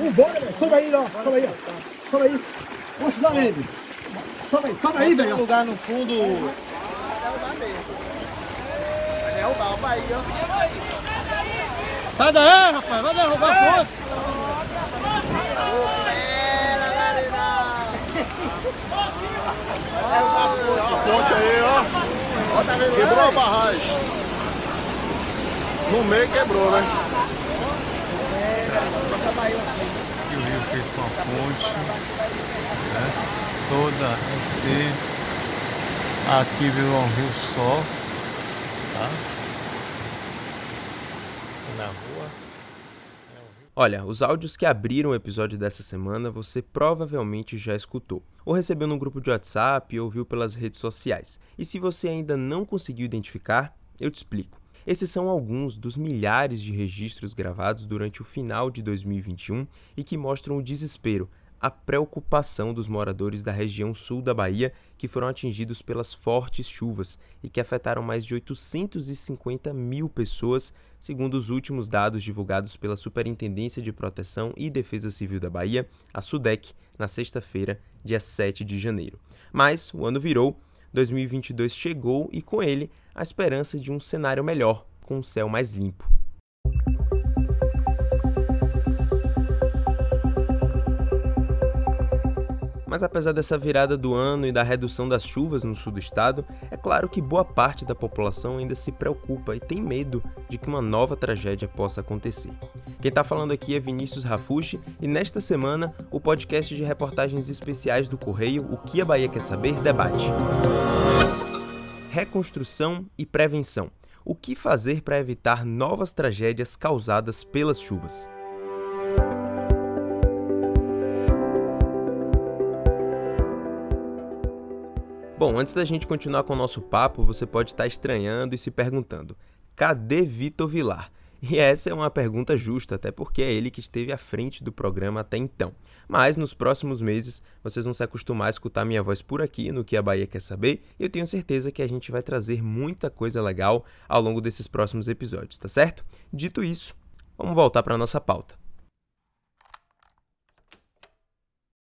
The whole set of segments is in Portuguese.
Vambora, velho. Sobe aí, ó. Sobe aí, ó. Sobe aí. Poxa, dá ele. Sobe aí, sobe aí, Tem um velho. lugar no fundo. Vai derrubar o Bahia. Sai daí, rapaz, vai derrubar a ponte. A ponte aí, ó. Quebrou a barragem. No meio quebrou, né? que o Rio fez com a ponte, né? toda em si. Aqui virou um rio só, tá? Na rua. Olha, os áudios que abriram o episódio dessa semana você provavelmente já escutou, ou recebeu num grupo de WhatsApp ou viu pelas redes sociais. E se você ainda não conseguiu identificar, eu te explico. Esses são alguns dos milhares de registros gravados durante o final de 2021 e que mostram o desespero, a preocupação dos moradores da região sul da Bahia que foram atingidos pelas fortes chuvas e que afetaram mais de 850 mil pessoas, segundo os últimos dados divulgados pela Superintendência de Proteção e Defesa Civil da Bahia, a SUDEC, na sexta-feira, dia 7 de janeiro. Mas o ano virou, 2022 chegou e com ele a esperança de um cenário melhor, com um céu mais limpo. Mas apesar dessa virada do ano e da redução das chuvas no sul do estado, é claro que boa parte da população ainda se preocupa e tem medo de que uma nova tragédia possa acontecer. Quem está falando aqui é Vinícius Rafushi e nesta semana o podcast de reportagens especiais do Correio O que a Bahia quer saber debate. Reconstrução e prevenção. O que fazer para evitar novas tragédias causadas pelas chuvas? Bom, antes da gente continuar com o nosso papo, você pode estar estranhando e se perguntando: cadê Vitor Vilar? E essa é uma pergunta justa, até porque é ele que esteve à frente do programa até então. Mas nos próximos meses vocês vão se acostumar a escutar minha voz por aqui no que a Bahia quer saber, e eu tenho certeza que a gente vai trazer muita coisa legal ao longo desses próximos episódios, tá certo? Dito isso, vamos voltar para nossa pauta.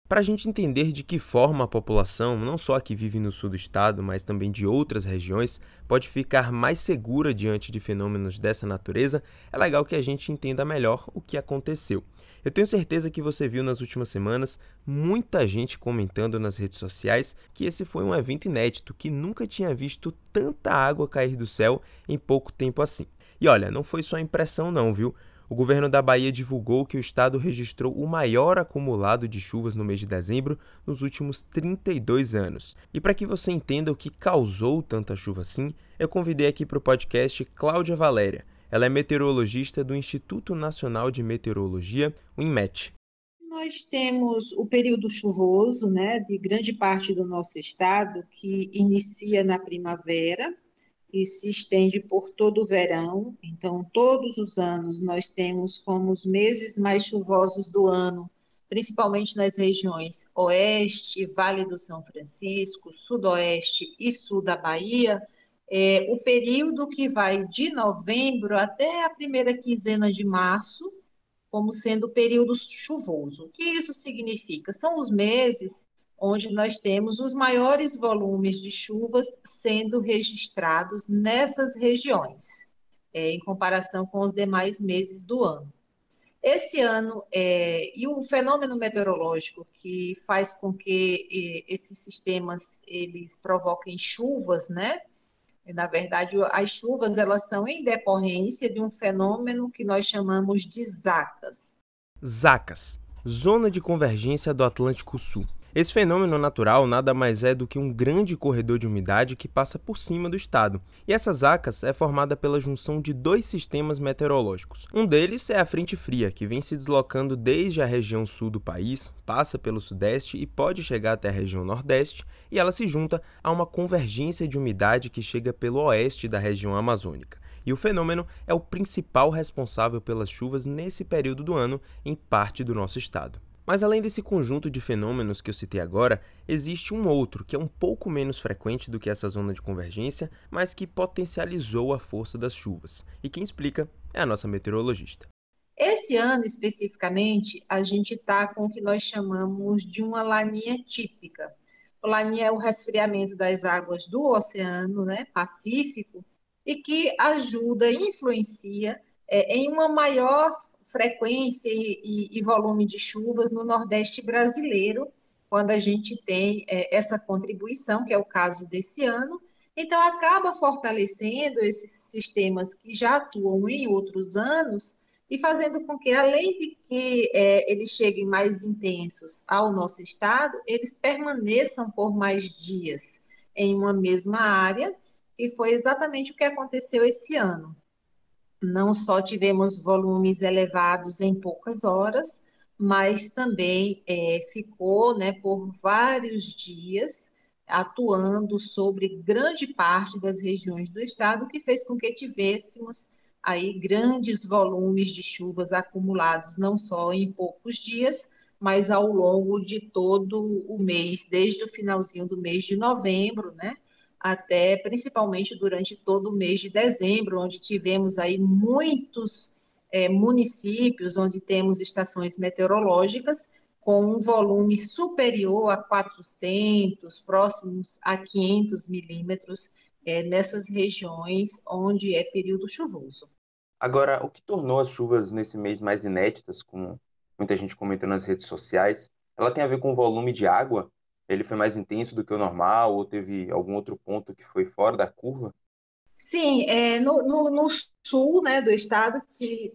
Para a gente entender de que forma a população, não só a que vive no sul do estado, mas também de outras regiões, pode ficar mais segura diante de fenômenos dessa natureza, é legal que a gente entenda melhor o que aconteceu. Eu tenho certeza que você viu nas últimas semanas muita gente comentando nas redes sociais que esse foi um evento inédito, que nunca tinha visto tanta água cair do céu em pouco tempo assim. E olha, não foi só impressão não, viu? O governo da Bahia divulgou que o estado registrou o maior acumulado de chuvas no mês de dezembro nos últimos 32 anos. E para que você entenda o que causou tanta chuva assim, eu convidei aqui para o podcast Cláudia Valéria. Ela é meteorologista do Instituto Nacional de Meteorologia, o INMET. Nós temos o período chuvoso, né, de grande parte do nosso estado, que inicia na primavera e se estende por todo o verão. Então, todos os anos nós temos como os meses mais chuvosos do ano, principalmente nas regiões Oeste, Vale do São Francisco, Sudoeste e Sul da Bahia, é o período que vai de novembro até a primeira quinzena de março, como sendo o período chuvoso. O que isso significa? São os meses onde nós temos os maiores volumes de chuvas sendo registrados nessas regiões, é, em comparação com os demais meses do ano. Esse ano, é, e o fenômeno meteorológico que faz com que e, esses sistemas eles provoquem chuvas, né? Na verdade, as chuvas elas são em decorrência de um fenômeno que nós chamamos de zacas. Zacas, Zona de Convergência do Atlântico Sul. Esse fenômeno natural nada mais é do que um grande corredor de umidade que passa por cima do estado. E essas acas é formada pela junção de dois sistemas meteorológicos. Um deles é a frente fria, que vem se deslocando desde a região sul do país, passa pelo sudeste e pode chegar até a região nordeste, e ela se junta a uma convergência de umidade que chega pelo oeste da região amazônica. E o fenômeno é o principal responsável pelas chuvas nesse período do ano em parte do nosso estado. Mas além desse conjunto de fenômenos que eu citei agora, existe um outro que é um pouco menos frequente do que essa zona de convergência, mas que potencializou a força das chuvas. E quem explica é a nossa meteorologista. Esse ano, especificamente, a gente está com o que nós chamamos de uma laninha típica. O laninha é o resfriamento das águas do Oceano né, Pacífico e que ajuda influencia é, em uma maior frequência e, e, e, volume de chuvas no Nordeste brasileiro, quando a gente tem é, essa contribuição, que é o caso desse ano. Então, acaba fortalecendo esses sistemas que já atuam em outros anos e fazendo com que, além de que é, eles cheguem mais intensos ao nosso estado, eles permaneçam por mais dias em uma mesma área, e foi exatamente o que aconteceu esse ano. Não só tivemos volumes elevados em poucas horas, mas também é, ficou né, por vários dias atuando sobre grande parte das regiões do estado, o que fez com que tivéssemos aí grandes volumes de chuvas acumulados, não só em poucos dias, mas ao longo de todo o mês, desde o finalzinho do mês de novembro, né? Até principalmente durante todo o mês de dezembro, onde tivemos aí muitos é, municípios onde temos estações meteorológicas com um volume superior a 400, próximos a 500 milímetros é, nessas regiões onde é período chuvoso. Agora, o que tornou as chuvas nesse mês mais inéditas, como muita gente comentou nas redes sociais, ela tem a ver com o volume de água? Ele foi mais intenso do que o normal ou teve algum outro ponto que foi fora da curva? Sim, é, no, no, no, sul né, do estado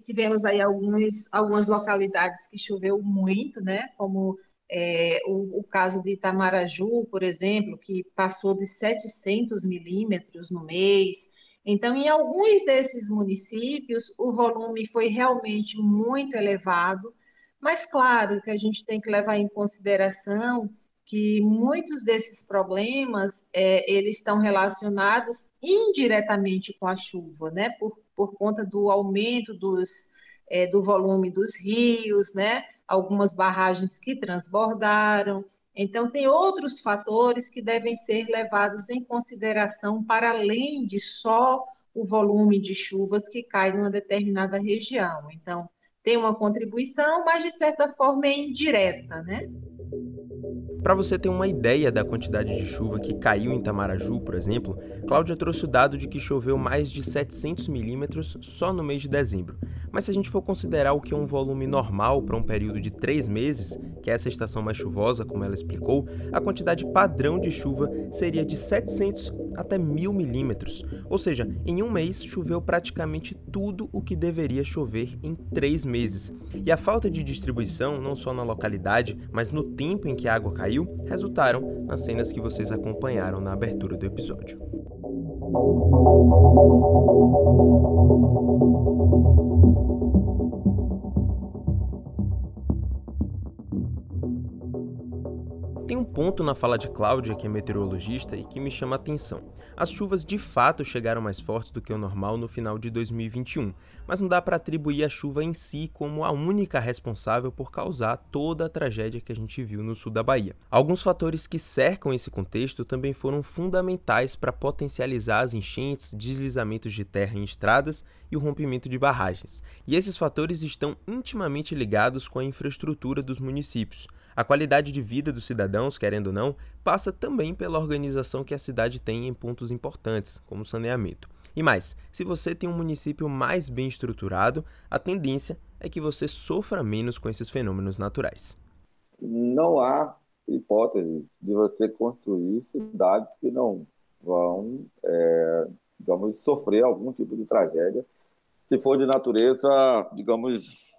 tivemos aí alguns, algumas localidades que choveu muito, né, como é, o, o, caso de Itamaraju, por exemplo, que passou de 700 milímetros no mês, então, em alguns desses municípios, o volume foi realmente muito elevado, mas claro que a gente tem que levar em consideração que muitos desses problemas é, eles estão relacionados indiretamente com a chuva, né? Por, por conta do aumento dos, é, do volume dos rios, né? Algumas barragens que transbordaram, então, tem outros fatores que devem ser levados em consideração para além de só o volume de chuvas que cai numa determinada região. Então, tem uma contribuição, mas de certa forma é indireta, né? Para você ter uma ideia da quantidade de chuva que caiu em Tamaraju, por exemplo, Cláudia trouxe o dado de que choveu mais de 700 milímetros só no mês de dezembro. Mas se a gente for considerar o que é um volume normal para um período de três meses, que é essa estação mais chuvosa, como ela explicou, a quantidade padrão de chuva seria de 700 até 1000 milímetros. Ou seja, em um mês choveu praticamente tudo o que deveria chover em três meses. E a falta de distribuição, não só na localidade, mas no tempo em que a água caiu, resultaram nas cenas que vocês acompanharam na abertura do episódio. Thank you. Ponto na fala de Cláudia, que é meteorologista, e que me chama a atenção. As chuvas de fato chegaram mais fortes do que o normal no final de 2021, mas não dá para atribuir a chuva em si como a única responsável por causar toda a tragédia que a gente viu no sul da Bahia. Alguns fatores que cercam esse contexto também foram fundamentais para potencializar as enchentes, deslizamentos de terra em estradas e o rompimento de barragens. E esses fatores estão intimamente ligados com a infraestrutura dos municípios. A qualidade de vida dos cidadãos, querendo ou não, passa também pela organização que a cidade tem em pontos importantes, como saneamento. E mais, se você tem um município mais bem estruturado, a tendência é que você sofra menos com esses fenômenos naturais. Não há hipótese de você construir cidades que não vão, é, digamos, sofrer algum tipo de tragédia, se for de natureza, digamos,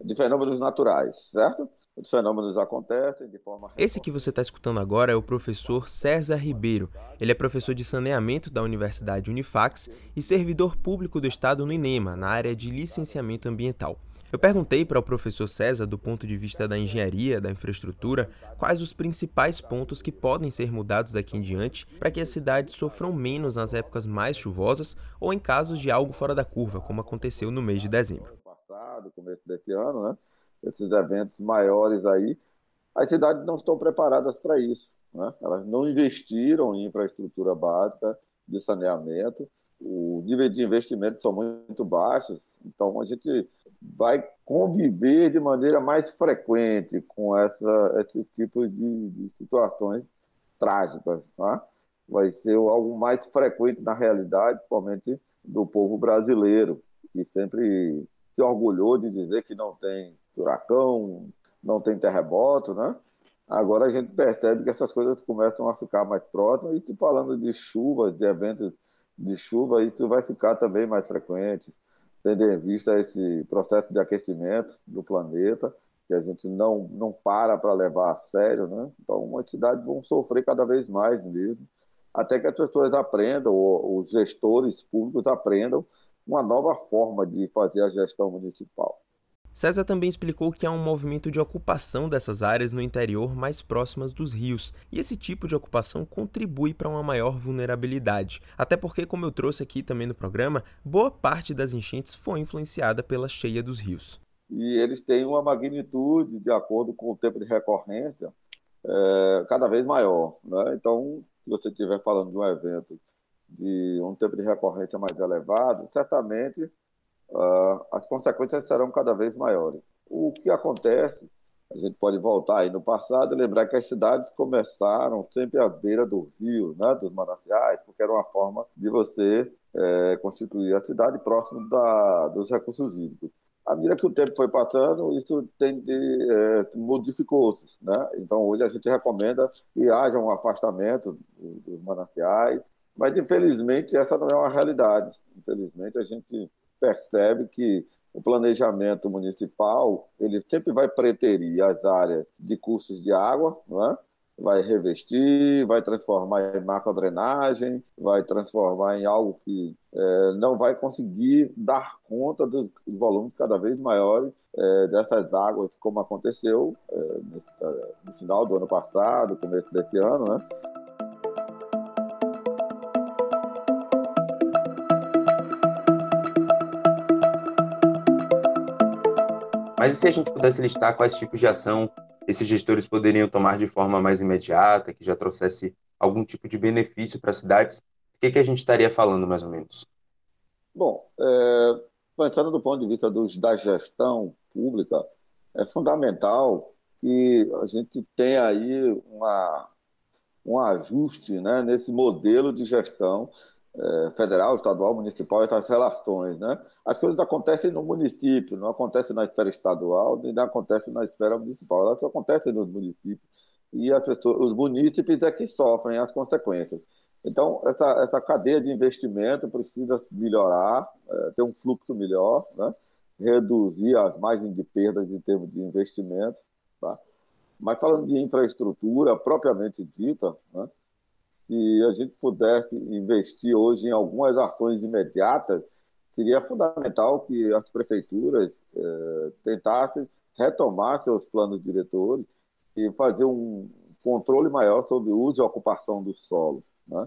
de fenômenos naturais, certo? Os fenômenos acontecem de forma. Esse que você está escutando agora é o professor César Ribeiro. Ele é professor de saneamento da Universidade Unifax e servidor público do Estado no INEMA, na área de licenciamento ambiental. Eu perguntei para o professor César, do ponto de vista da engenharia, da infraestrutura, quais os principais pontos que podem ser mudados daqui em diante para que as cidades sofram menos nas épocas mais chuvosas ou em casos de algo fora da curva, como aconteceu no mês de dezembro. Passado, começo desse ano, né? Esses eventos maiores aí, as cidades não estão preparadas para isso. Né? Elas não investiram em infraestrutura básica de saneamento, o nível de investimento são muito baixos, então a gente vai conviver de maneira mais frequente com essa, esse tipo de, de situações trágicas. Tá? Vai ser algo mais frequente na realidade, principalmente do povo brasileiro, que sempre se orgulhou de dizer que não tem furacão, não tem terremoto, né? Agora a gente percebe que essas coisas começam a ficar mais próximas e falando de chuvas, de eventos de chuva, isso vai ficar também mais frequente, tendo em vista esse processo de aquecimento do planeta, que a gente não, não para para levar a sério, né? Então, as cidades vão sofrer cada vez mais mesmo, até que as pessoas aprendam, ou os gestores públicos aprendam uma nova forma de fazer a gestão municipal. César também explicou que há um movimento de ocupação dessas áreas no interior mais próximas dos rios, e esse tipo de ocupação contribui para uma maior vulnerabilidade. Até porque, como eu trouxe aqui também no programa, boa parte das enchentes foi influenciada pela cheia dos rios. E eles têm uma magnitude, de acordo com o tempo de recorrência, é, cada vez maior. Né? Então, se você estiver falando de um evento de um tempo de recorrência mais elevado, certamente uh, as consequências serão cada vez maiores. O que acontece, a gente pode voltar aí no passado e lembrar que as cidades começaram sempre à beira do rio, né, dos mananciais, porque era uma forma de você é, constituir a cidade próximo da, dos recursos hídricos. À medida que o tempo foi passando, isso tem de, é, modificou-se. Né? Então, hoje a gente recomenda que haja um afastamento dos mananciais, mas infelizmente essa não é uma realidade. Infelizmente a gente percebe que o planejamento municipal ele sempre vai preterir as áreas de cursos de água, não é? vai revestir, vai transformar em macrodrenagem, vai transformar em algo que é, não vai conseguir dar conta do volume cada vez maior é, dessas águas, como aconteceu é, no, no final do ano passado, começo desse ano, né? Mas e se a gente pudesse listar quais tipos de ação esses gestores poderiam tomar de forma mais imediata, que já trouxesse algum tipo de benefício para as cidades? O que, que a gente estaria falando, mais ou menos? Bom, é, pensando do ponto de vista dos, da gestão pública, é fundamental que a gente tenha aí uma, um ajuste né, nesse modelo de gestão é, federal, estadual, municipal, essas relações. Né? As coisas acontecem no município, não acontecem na esfera estadual, nem acontecem na esfera municipal, elas acontecem nos municípios. E as pessoas, os munícipes é que sofrem as consequências. Então, essa, essa cadeia de investimento precisa melhorar, é, ter um fluxo melhor, né? reduzir as margens de perdas em termos de investimentos. Tá? Mas falando de infraestrutura propriamente dita, né? Se a gente pudesse investir hoje em algumas ações imediatas, seria fundamental que as prefeituras eh, tentassem retomar seus planos diretores e fazer um controle maior sobre o uso e ocupação do solo. Né?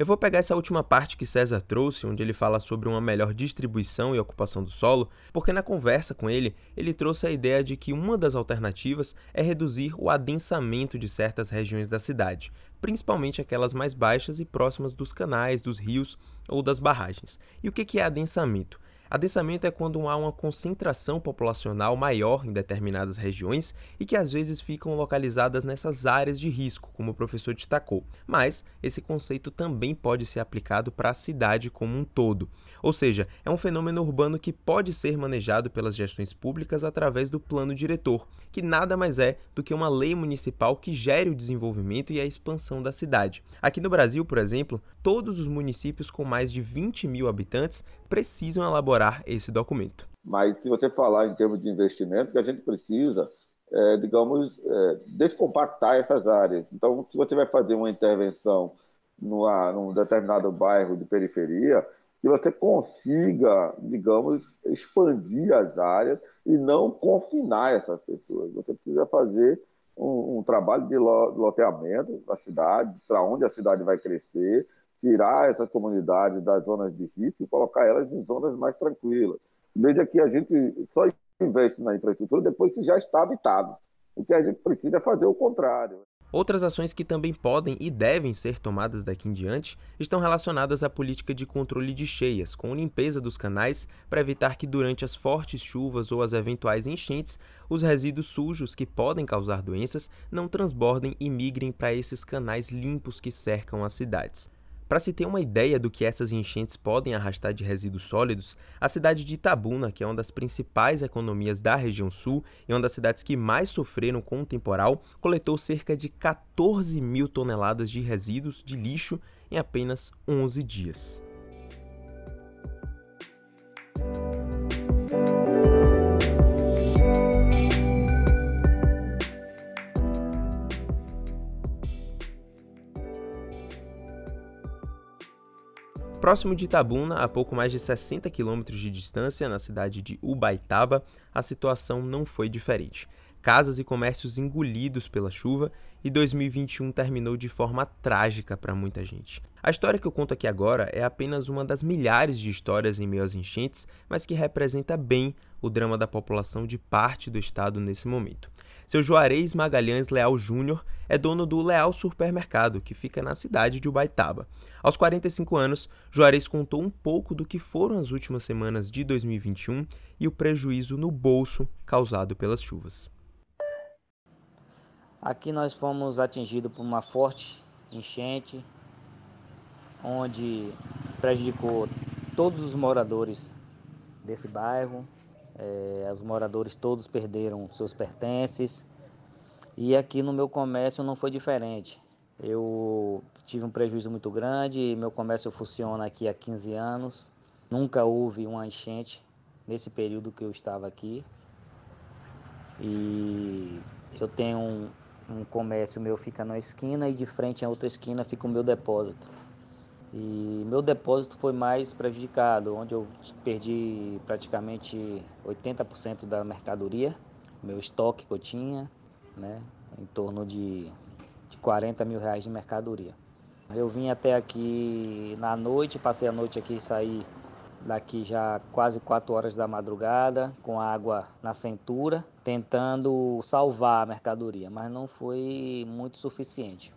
Eu vou pegar essa última parte que César trouxe, onde ele fala sobre uma melhor distribuição e ocupação do solo, porque na conversa com ele, ele trouxe a ideia de que uma das alternativas é reduzir o adensamento de certas regiões da cidade, principalmente aquelas mais baixas e próximas dos canais, dos rios ou das barragens. E o que é adensamento? Adensamento é quando há uma concentração populacional maior em determinadas regiões e que às vezes ficam localizadas nessas áreas de risco, como o professor destacou. Mas esse conceito também pode ser aplicado para a cidade como um todo. Ou seja, é um fenômeno urbano que pode ser manejado pelas gestões públicas através do plano diretor, que nada mais é do que uma lei municipal que gere o desenvolvimento e a expansão da cidade. Aqui no Brasil, por exemplo, todos os municípios com mais de 20 mil habitantes precisam elaborar esse documento. Mas se você falar em termos de investimento, que a gente precisa, é, digamos, é, descompactar essas áreas. Então, se você vai fazer uma intervenção numa, num determinado bairro de periferia, que você consiga, digamos, expandir as áreas e não confinar essas pessoas. Você precisa fazer um, um trabalho de loteamento da cidade, para onde a cidade vai crescer, tirar essas comunidades das zonas de risco e colocar elas em zonas mais tranquilas. Veja que a gente só investe na infraestrutura depois que já está habitado. O que a gente precisa é fazer o contrário. Outras ações que também podem e devem ser tomadas daqui em diante estão relacionadas à política de controle de cheias, com limpeza dos canais para evitar que durante as fortes chuvas ou as eventuais enchentes, os resíduos sujos que podem causar doenças não transbordem e migrem para esses canais limpos que cercam as cidades. Para se ter uma ideia do que essas enchentes podem arrastar de resíduos sólidos, a cidade de Itabuna, que é uma das principais economias da região sul e uma das cidades que mais sofreram com o temporal, coletou cerca de 14 mil toneladas de resíduos de lixo em apenas 11 dias. Próximo de Itabuna, a pouco mais de 60 quilômetros de distância, na cidade de Ubaitaba, a situação não foi diferente. Casas e comércios engolidos pela chuva e 2021 terminou de forma trágica para muita gente. A história que eu conto aqui agora é apenas uma das milhares de histórias em meio às enchentes, mas que representa bem o drama da população de parte do estado nesse momento. Seu Juarez Magalhães Leal Júnior é dono do Leal Supermercado, que fica na cidade de Ubaitaba. Aos 45 anos, Juarez contou um pouco do que foram as últimas semanas de 2021 e o prejuízo no bolso causado pelas chuvas. Aqui nós fomos atingidos por uma forte enchente, onde prejudicou todos os moradores desse bairro, é, os moradores todos perderam seus pertences e aqui no meu comércio não foi diferente. Eu tive um prejuízo muito grande, meu comércio funciona aqui há 15 anos. Nunca houve uma enchente nesse período que eu estava aqui. E eu tenho um, um comércio meu fica na esquina e de frente em outra esquina fica o meu depósito. E meu depósito foi mais prejudicado, onde eu perdi praticamente 80% da mercadoria, meu estoque que eu tinha, né, em torno de, de 40 mil reais de mercadoria. Eu vim até aqui na noite, passei a noite aqui e saí daqui já quase 4 horas da madrugada, com água na cintura, tentando salvar a mercadoria, mas não foi muito suficiente.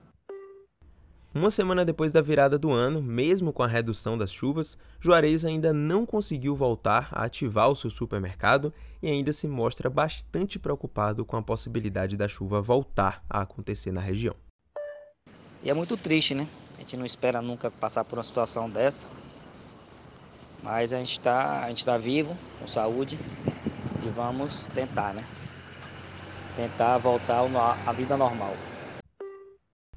Uma semana depois da virada do ano, mesmo com a redução das chuvas, Juarez ainda não conseguiu voltar a ativar o seu supermercado e ainda se mostra bastante preocupado com a possibilidade da chuva voltar a acontecer na região. E é muito triste, né? A gente não espera nunca passar por uma situação dessa, mas a gente está tá vivo, com saúde e vamos tentar, né? Tentar voltar à vida normal.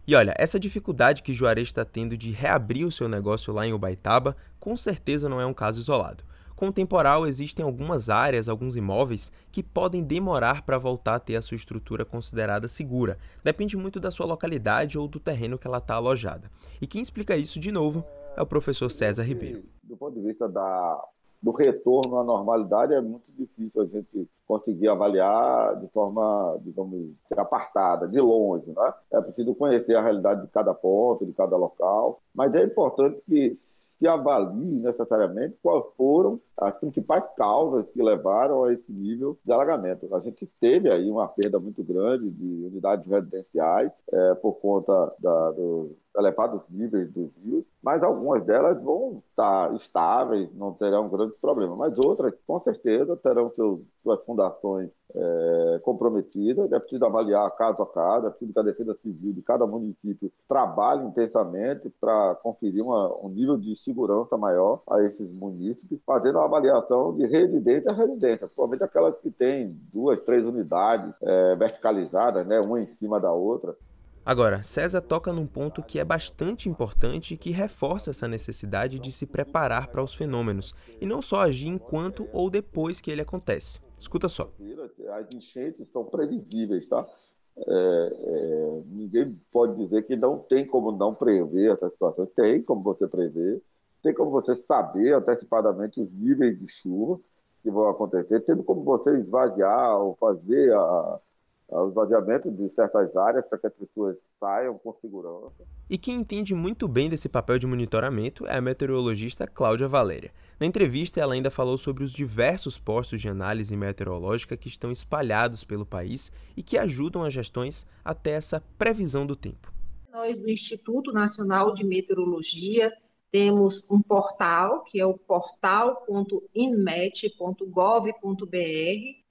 E olha, essa dificuldade que Juarez está tendo de reabrir o seu negócio lá em Ubaitaba, com certeza não é um caso isolado. Com o temporal, existem algumas áreas, alguns imóveis que podem demorar para voltar a ter a sua estrutura considerada segura. Depende muito da sua localidade ou do terreno que ela está alojada. E quem explica isso de novo é o professor César Ribeiro. Do ponto de vista da do retorno à normalidade é muito difícil a gente conseguir avaliar de forma, digamos, apartada, de longe. Né? É preciso conhecer a realidade de cada ponto, de cada local, mas é importante que se avalie necessariamente quais foram as principais causas que levaram a esse nível de alagamento. A gente teve aí uma perda muito grande de unidades residenciais é, por conta da, do, elevados níveis dos rios, mas algumas delas vão estar estáveis, não terão grandes problemas, mas outras, com certeza, terão seus, suas fundações é, comprometidas. É preciso avaliar caso a caso, é preciso que a Defesa Civil de cada município trabalhe intensamente para conferir uma, um nível de segurança maior a esses municípios, fazendo uma avaliação de residência a residência, principalmente aquelas que têm duas, três unidades é, verticalizadas, né, uma em cima da outra. Agora, César toca num ponto que é bastante importante e que reforça essa necessidade de se preparar para os fenômenos e não só agir enquanto ou depois que ele acontece. Escuta só. As enchentes são previsíveis, tá? É, é, ninguém pode dizer que não tem como não prever essa situação. Tem como você prever, tem como você saber antecipadamente os níveis de chuva que vão acontecer, tem como você esvaziar ou fazer a, o esvaziamento de certas áreas para que as pessoas saiam com segurança. E quem entende muito bem desse papel de monitoramento é a meteorologista Cláudia Valéria. Na entrevista, ela ainda falou sobre os diversos postos de análise meteorológica que estão espalhados pelo país e que ajudam as gestões até essa previsão do tempo. Nós, do Instituto Nacional de Meteorologia, temos um portal, que é o portal.inmet.gov.br.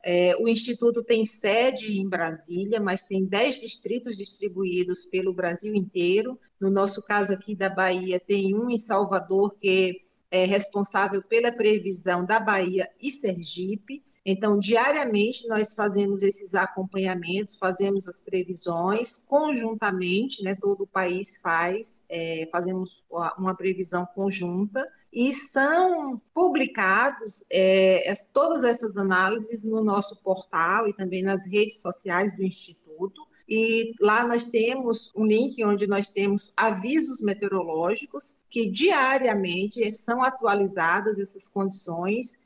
É, o Instituto tem sede em Brasília, mas tem 10 distritos distribuídos pelo Brasil inteiro. No nosso caso aqui da Bahia, tem um em Salvador, que é responsável pela previsão da Bahia e Sergipe. Então, diariamente, nós fazemos esses acompanhamentos, fazemos as previsões conjuntamente, né, todo o país faz, é, fazemos uma previsão conjunta, e são publicados é, todas essas análises no nosso portal e também nas redes sociais do Instituto. E lá nós temos um link onde nós temos avisos meteorológicos que diariamente são atualizadas essas condições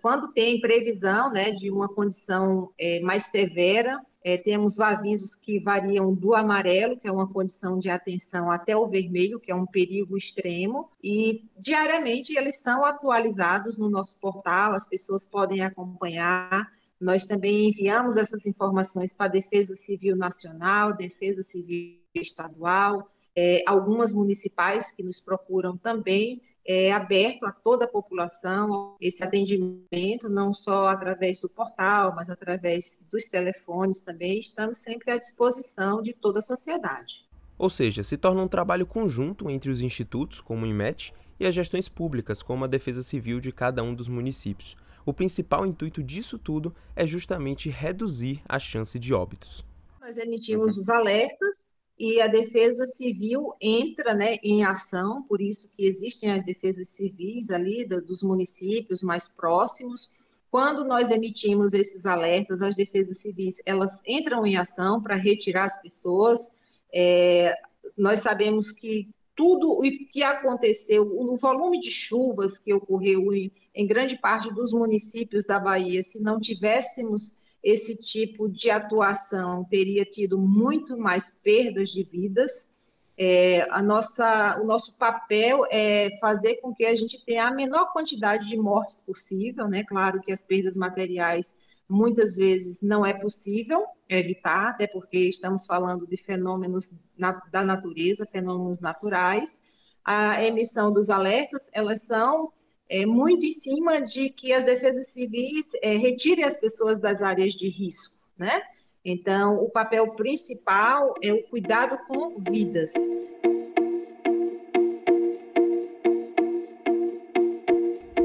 quando tem previsão né, de uma condição é, mais severa, é, temos avisos que variam do amarelo, que é uma condição de atenção, até o vermelho, que é um perigo extremo, e diariamente eles são atualizados no nosso portal, as pessoas podem acompanhar. Nós também enviamos essas informações para a Defesa Civil Nacional, Defesa Civil Estadual, é, algumas municipais que nos procuram também é aberto a toda a população esse atendimento, não só através do portal, mas através dos telefones também. Estamos sempre à disposição de toda a sociedade. Ou seja, se torna um trabalho conjunto entre os institutos, como o IMET, e as gestões públicas, como a Defesa Civil de cada um dos municípios. O principal intuito disso tudo é justamente reduzir a chance de óbitos. Nós emitimos os alertas e a defesa civil entra né, em ação, por isso que existem as defesas civis ali dos municípios mais próximos. Quando nós emitimos esses alertas, as defesas civis elas entram em ação para retirar as pessoas. É, nós sabemos que tudo o que aconteceu, no volume de chuvas que ocorreu em, em grande parte dos municípios da Bahia, se não tivéssemos esse tipo de atuação teria tido muito mais perdas de vidas. É, a nossa, o nosso papel é fazer com que a gente tenha a menor quantidade de mortes possível, né? Claro que as perdas materiais muitas vezes não é possível evitar, até porque estamos falando de fenômenos na, da natureza, fenômenos naturais. A emissão dos alertas, elas são é, muito em cima de que as defesas civis é, retirem as pessoas das áreas de risco, né? Então, o papel principal é o cuidado com vidas.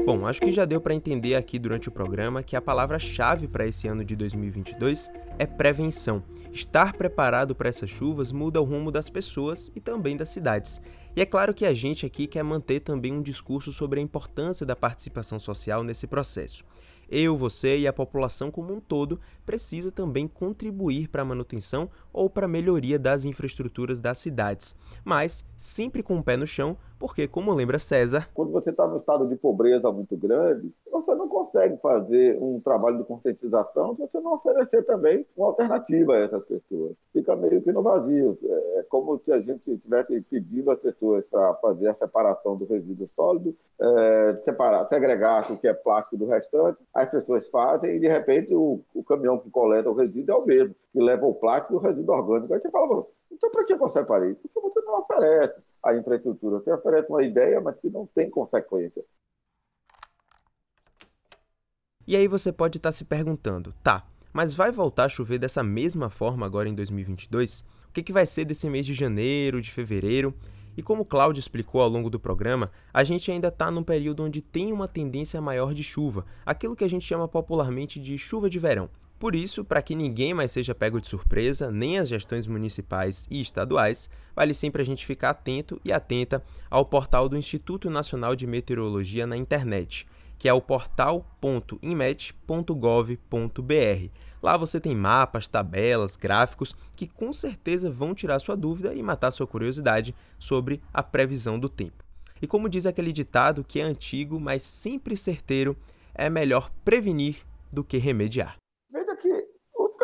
Bom, acho que já deu para entender aqui durante o programa que a palavra-chave para esse ano de 2022 é prevenção. Estar preparado para essas chuvas muda o rumo das pessoas e também das cidades. E é claro que a gente aqui quer manter também um discurso sobre a importância da participação social nesse processo. Eu, você e a população como um todo precisa também contribuir para a manutenção ou para a melhoria das infraestruturas das cidades, mas sempre com o pé no chão, porque, como lembra César. Quando você está num estado de pobreza muito grande, você não consegue fazer um trabalho de conscientização se você não oferecer também uma alternativa a essas pessoas. Fica meio que no vazio. É como se a gente estivesse pedindo às pessoas para fazer a separação do resíduo sólido, é, separar, segregar o que é plástico do restante, as pessoas fazem e, de repente, o, o caminhão que coleta o resíduo é o mesmo, que leva o plástico e o resíduo orgânico. Aí você fala, então para que você separei? Porque você não oferece a infraestrutura. Você oferece uma ideia, mas que não tem consequência. E aí você pode estar se perguntando, tá, mas vai voltar a chover dessa mesma forma agora em 2022? O que, que vai ser desse mês de janeiro, de fevereiro? E como o Cláudio explicou ao longo do programa, a gente ainda está num período onde tem uma tendência maior de chuva, aquilo que a gente chama popularmente de chuva de verão. Por isso, para que ninguém mais seja pego de surpresa, nem as gestões municipais e estaduais, vale sempre a gente ficar atento e atenta ao portal do Instituto Nacional de Meteorologia na internet, que é o portal.imet.gov.br. Lá você tem mapas, tabelas, gráficos que com certeza vão tirar sua dúvida e matar sua curiosidade sobre a previsão do tempo. E como diz aquele ditado que é antigo, mas sempre certeiro, é melhor prevenir do que remediar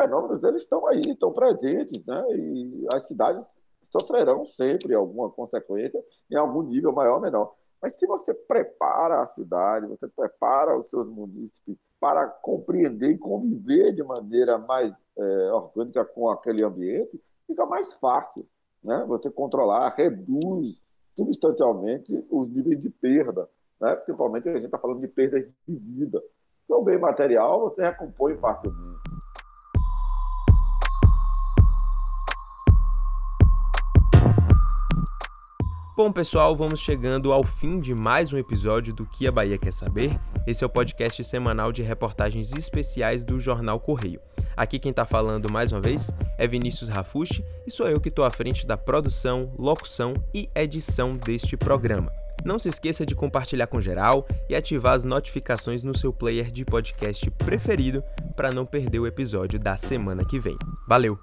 fenômenos eles estão aí, estão presentes, né? E as cidades sofrerão sempre alguma consequência, em algum nível maior ou menor. Mas se você prepara a cidade, você prepara os seus munícipes para compreender e conviver de maneira mais é, orgânica com aquele ambiente, fica mais fácil. Né? Você controlar, reduz substancialmente os níveis de perda. Né? Principalmente a gente está falando de perdas de vida. Então, bem material você recompõe facilmente. Bom, pessoal, vamos chegando ao fim de mais um episódio do Que a Bahia Quer Saber. Esse é o podcast semanal de reportagens especiais do Jornal Correio. Aqui quem está falando mais uma vez é Vinícius Rafushi e sou eu que estou à frente da produção, locução e edição deste programa. Não se esqueça de compartilhar com geral e ativar as notificações no seu player de podcast preferido para não perder o episódio da semana que vem. Valeu!